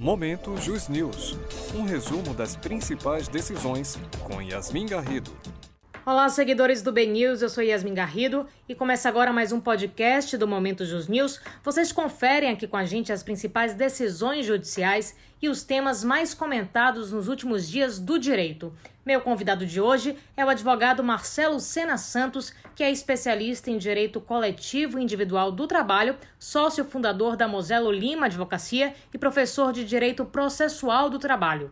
Momento Jus News, um resumo das principais decisões com Yasmin Garrido. Olá, seguidores do BNews, eu sou Yasmin Garrido e começa agora mais um podcast do Momento Jus News. Vocês conferem aqui com a gente as principais decisões judiciais e os temas mais comentados nos últimos dias do direito. Meu convidado de hoje é o advogado Marcelo Sena Santos, que é especialista em direito coletivo e individual do trabalho, sócio fundador da Moselo Lima Advocacia e professor de direito processual do trabalho.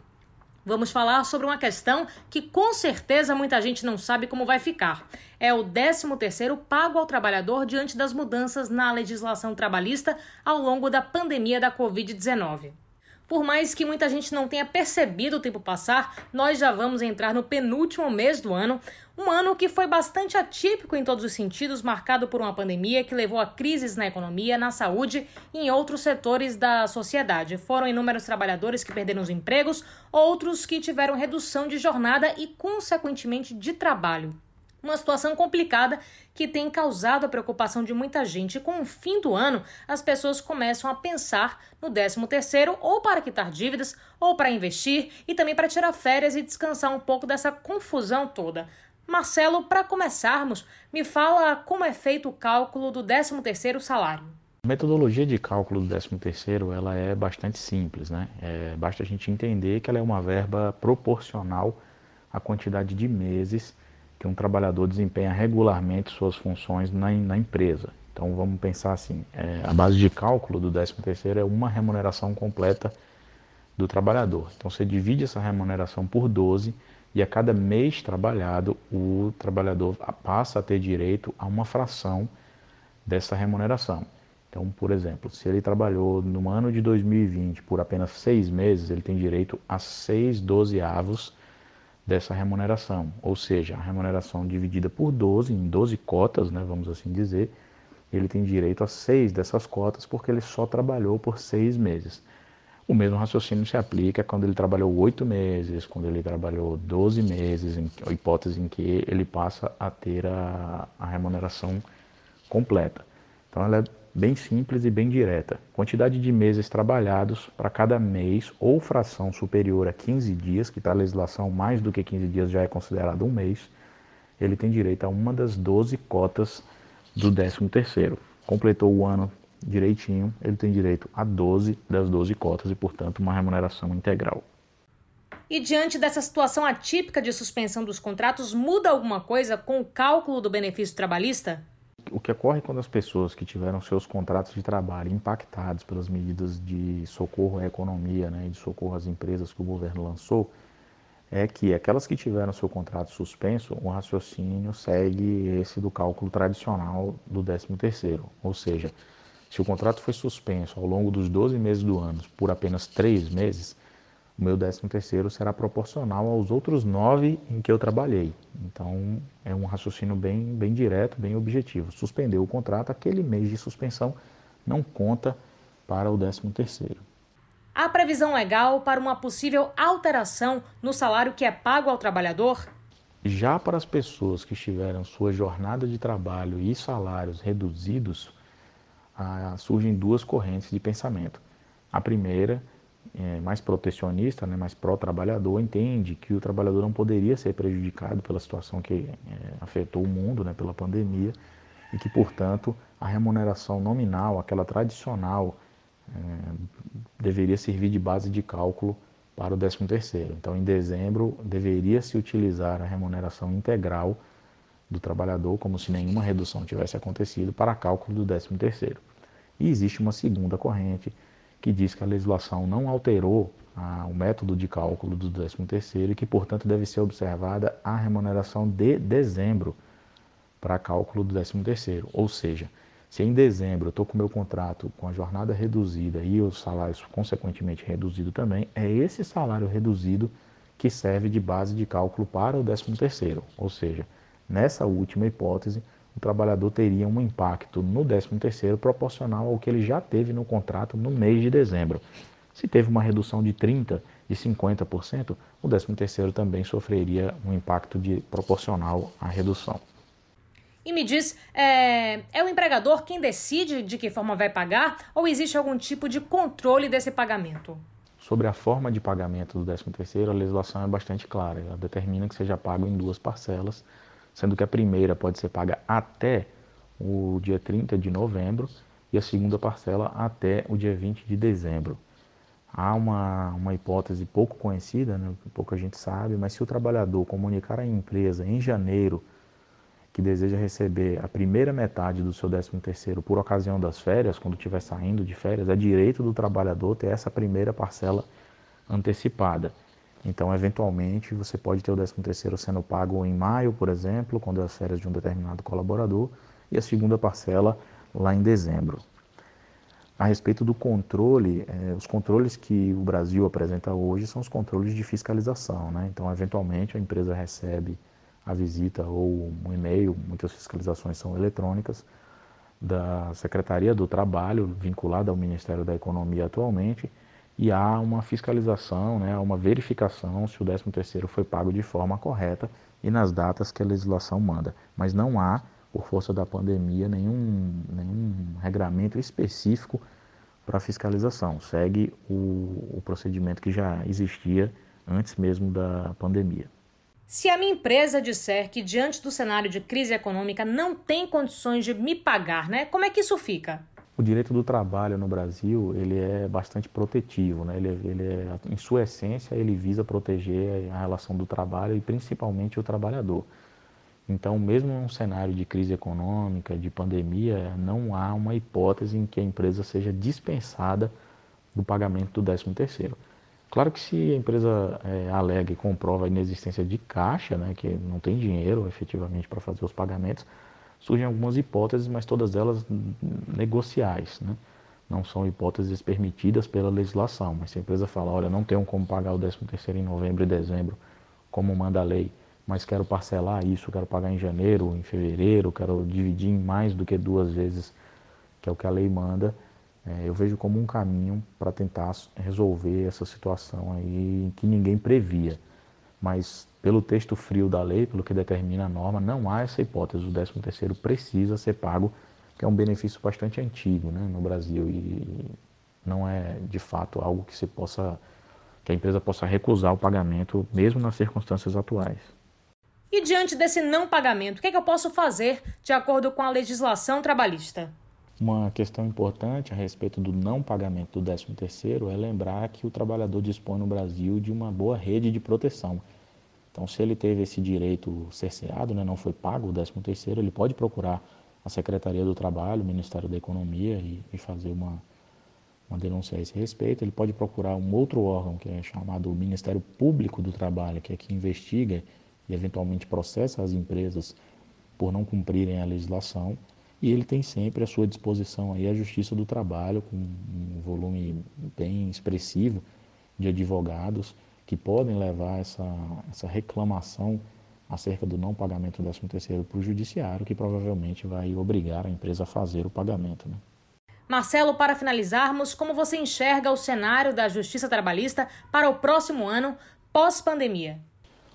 Vamos falar sobre uma questão que com certeza muita gente não sabe como vai ficar. É o 13º pago ao trabalhador diante das mudanças na legislação trabalhista ao longo da pandemia da Covid-19. Por mais que muita gente não tenha percebido o tempo passar, nós já vamos entrar no penúltimo mês do ano, um ano que foi bastante atípico em todos os sentidos, marcado por uma pandemia que levou a crises na economia, na saúde e em outros setores da sociedade. Foram inúmeros trabalhadores que perderam os empregos, outros que tiveram redução de jornada e, consequentemente, de trabalho. Uma situação complicada que tem causado a preocupação de muita gente. Com o fim do ano, as pessoas começam a pensar no 13 terceiro ou para quitar dívidas, ou para investir e também para tirar férias e descansar um pouco dessa confusão toda. Marcelo, para começarmos, me fala como é feito o cálculo do 13 terceiro salário. A metodologia de cálculo do 13 terceiro ela é bastante simples, né? É, basta a gente entender que ela é uma verba proporcional à quantidade de meses que um trabalhador desempenha regularmente suas funções na, na empresa. Então vamos pensar assim, é, a base de cálculo do 13 terceiro é uma remuneração completa do trabalhador. Então você divide essa remuneração por 12 e a cada mês trabalhado o trabalhador passa a ter direito a uma fração dessa remuneração. Então, por exemplo, se ele trabalhou no ano de 2020 por apenas seis meses, ele tem direito a seis dozeavos dessa remuneração, ou seja, a remuneração dividida por 12, em 12 cotas, né, vamos assim dizer, ele tem direito a seis dessas cotas porque ele só trabalhou por seis meses. O mesmo raciocínio se aplica quando ele trabalhou oito meses, quando ele trabalhou 12 meses, em hipótese em que ele passa a ter a, a remuneração completa. Então ela é bem simples e bem direta. Quantidade de meses trabalhados para cada mês ou fração superior a 15 dias, que para a legislação mais do que 15 dias já é considerado um mês, ele tem direito a uma das 12 cotas do 13º. Completou o ano direitinho, ele tem direito a 12 das 12 cotas e, portanto, uma remuneração integral. E diante dessa situação atípica de suspensão dos contratos, muda alguma coisa com o cálculo do benefício trabalhista? O que ocorre quando as pessoas que tiveram seus contratos de trabalho impactados pelas medidas de socorro à economia né, e de socorro às empresas que o governo lançou, é que aquelas que tiveram seu contrato suspenso, o raciocínio segue esse do cálculo tradicional do 13º, ou seja, se o contrato foi suspenso ao longo dos 12 meses do ano por apenas 3 meses, o meu 13 terceiro será proporcional aos outros nove em que eu trabalhei. Então, é um raciocínio bem, bem direto, bem objetivo. Suspendeu o contrato, aquele mês de suspensão não conta para o 13 terceiro. Há previsão legal para uma possível alteração no salário que é pago ao trabalhador? Já para as pessoas que tiveram sua jornada de trabalho e salários reduzidos, ah, surgem duas correntes de pensamento. A primeira é, mais protecionista, né, mais pró-trabalhador, entende que o trabalhador não poderia ser prejudicado pela situação que é, afetou o mundo, né, pela pandemia, e que, portanto, a remuneração nominal, aquela tradicional, é, deveria servir de base de cálculo para o 13º. Então, em dezembro, deveria se utilizar a remuneração integral do trabalhador, como se nenhuma redução tivesse acontecido, para cálculo do 13º. E existe uma segunda corrente, que diz que a legislação não alterou ah, o método de cálculo do 13º e que, portanto, deve ser observada a remuneração de dezembro para cálculo do 13º. Ou seja, se em dezembro eu estou com o meu contrato com a jornada reduzida e os salários consequentemente reduzido também, é esse salário reduzido que serve de base de cálculo para o 13º. Ou seja, nessa última hipótese, o trabalhador teria um impacto no 13º proporcional ao que ele já teve no contrato no mês de dezembro. Se teve uma redução de 30%, de 50%, o 13º também sofreria um impacto de, proporcional à redução. E me diz, é, é o empregador quem decide de que forma vai pagar ou existe algum tipo de controle desse pagamento? Sobre a forma de pagamento do 13º, a legislação é bastante clara. Ela determina que seja pago em duas parcelas, sendo que a primeira pode ser paga até o dia 30 de novembro e a segunda parcela até o dia 20 de dezembro. Há uma, uma hipótese pouco conhecida, né, pouca gente sabe, mas se o trabalhador comunicar à empresa em janeiro que deseja receber a primeira metade do seu 13º por ocasião das férias, quando estiver saindo de férias, é direito do trabalhador ter essa primeira parcela antecipada. Então, eventualmente, você pode ter o 13º sendo pago em maio, por exemplo, quando é as férias de um determinado colaborador, e a segunda parcela lá em dezembro. A respeito do controle, eh, os controles que o Brasil apresenta hoje são os controles de fiscalização. Né? Então, eventualmente, a empresa recebe a visita ou um e-mail, muitas fiscalizações são eletrônicas, da Secretaria do Trabalho, vinculada ao Ministério da Economia atualmente, e há uma fiscalização, né, uma verificação se o 13º foi pago de forma correta e nas datas que a legislação manda. Mas não há, por força da pandemia, nenhum, nenhum regramento específico para fiscalização. Segue o, o procedimento que já existia antes mesmo da pandemia. Se a minha empresa disser que diante do cenário de crise econômica não tem condições de me pagar, né? Como é que isso fica? O direito do trabalho no Brasil ele é bastante protetivo, né? Ele, ele é, em sua essência ele visa proteger a relação do trabalho e principalmente o trabalhador. Então, mesmo num cenário de crise econômica, de pandemia, não há uma hipótese em que a empresa seja dispensada do pagamento do 13 terceiro. Claro que se a empresa é, alega e comprova a inexistência de caixa, né, que não tem dinheiro efetivamente para fazer os pagamentos, surgem algumas hipóteses, mas todas elas negociais. Né? Não são hipóteses permitidas pela legislação. Mas se a empresa fala, olha, não tenho como pagar o 13 terceiro em novembro e dezembro, como manda a lei, mas quero parcelar isso, quero pagar em janeiro, em fevereiro, quero dividir em mais do que duas vezes, que é o que a lei manda, é, eu vejo como um caminho para tentar resolver essa situação aí que ninguém previa. Mas pelo texto frio da lei, pelo que determina a norma, não há essa hipótese. O 13 terceiro precisa ser pago, que é um benefício bastante antigo né, no Brasil e não é de fato algo que se possa que a empresa possa recusar o pagamento mesmo nas circunstâncias atuais. E diante desse não pagamento, o que, é que eu posso fazer de acordo com a legislação trabalhista? Uma questão importante a respeito do não pagamento do 13º é lembrar que o trabalhador dispõe no Brasil de uma boa rede de proteção. Então, se ele teve esse direito cerceado, né, não foi pago o 13º, ele pode procurar a Secretaria do Trabalho, o Ministério da Economia e, e fazer uma, uma denúncia a esse respeito. Ele pode procurar um outro órgão que é chamado Ministério Público do Trabalho, que é que investiga e eventualmente processa as empresas por não cumprirem a legislação e ele tem sempre à sua disposição aí a Justiça do Trabalho, com um volume bem expressivo de advogados que podem levar essa, essa reclamação acerca do não pagamento do 13º para o judiciário, que provavelmente vai obrigar a empresa a fazer o pagamento. Né? Marcelo, para finalizarmos, como você enxerga o cenário da justiça trabalhista para o próximo ano, pós-pandemia?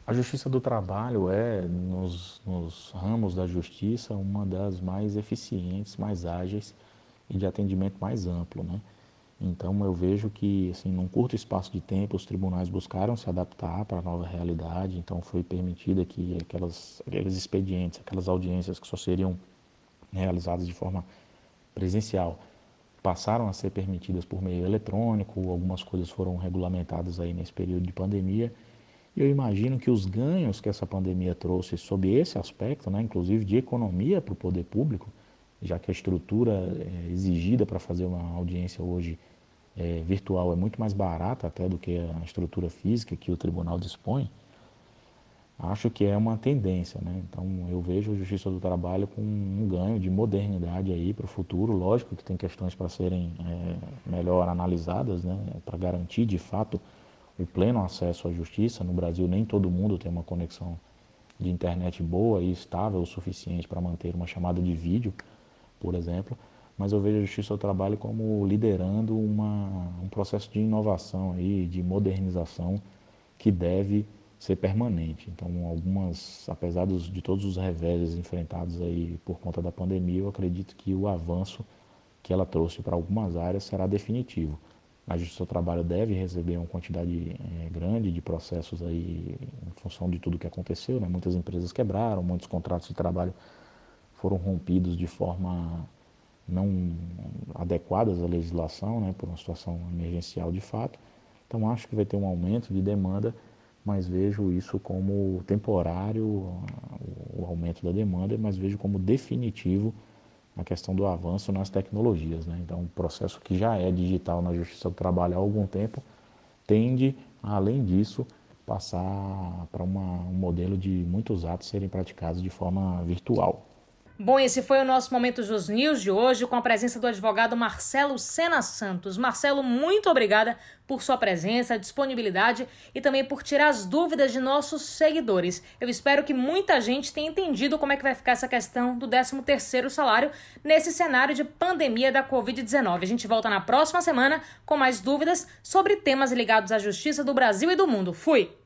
A justiça do trabalho é, nos, nos, ramos da justiça, uma das mais eficientes, mais ágeis e de atendimento mais amplo. Né? Então, eu vejo que, assim, num curto espaço de tempo, os tribunais buscaram se adaptar para a nova realidade, então foi permitida que aquelas, aqueles expedientes, aquelas audiências que só seriam realizadas de forma presencial, passaram a ser permitidas por meio eletrônico, algumas coisas foram regulamentadas aí nesse período de pandemia, eu imagino que os ganhos que essa pandemia trouxe sob esse aspecto, né, inclusive de economia para o poder público, já que a estrutura é, exigida para fazer uma audiência hoje é, virtual é muito mais barata até do que a estrutura física que o tribunal dispõe, acho que é uma tendência. Né? Então eu vejo a Justiça do Trabalho com um ganho de modernidade aí para o futuro. Lógico que tem questões para serem é, melhor analisadas, né? para garantir de fato o pleno acesso à justiça. No Brasil, nem todo mundo tem uma conexão de internet boa e estável o suficiente para manter uma chamada de vídeo, por exemplo. Mas eu vejo a Justiça do Trabalho como liderando uma, um processo de inovação, aí, de modernização que deve ser permanente. Então, algumas, apesar dos, de todos os reveses enfrentados aí por conta da pandemia, eu acredito que o avanço que ela trouxe para algumas áreas será definitivo a Justiça do Trabalho deve receber uma quantidade é, grande de processos aí em função de tudo que aconteceu, né? Muitas empresas quebraram, muitos contratos de trabalho foram rompidos de forma não adequadas à legislação, né, por uma situação emergencial de fato. Então acho que vai ter um aumento de demanda, mas vejo isso como temporário, o aumento da demanda, mas vejo como definitivo a questão do avanço nas tecnologias. Né? Então, um processo que já é digital na Justiça do Trabalho há algum tempo tende, além disso, passar para um modelo de muitos atos serem praticados de forma virtual. Bom, esse foi o nosso Momento Jus News de hoje, com a presença do advogado Marcelo Sena Santos. Marcelo, muito obrigada por sua presença, disponibilidade e também por tirar as dúvidas de nossos seguidores. Eu espero que muita gente tenha entendido como é que vai ficar essa questão do 13º salário nesse cenário de pandemia da Covid-19. A gente volta na próxima semana com mais dúvidas sobre temas ligados à justiça do Brasil e do mundo. Fui!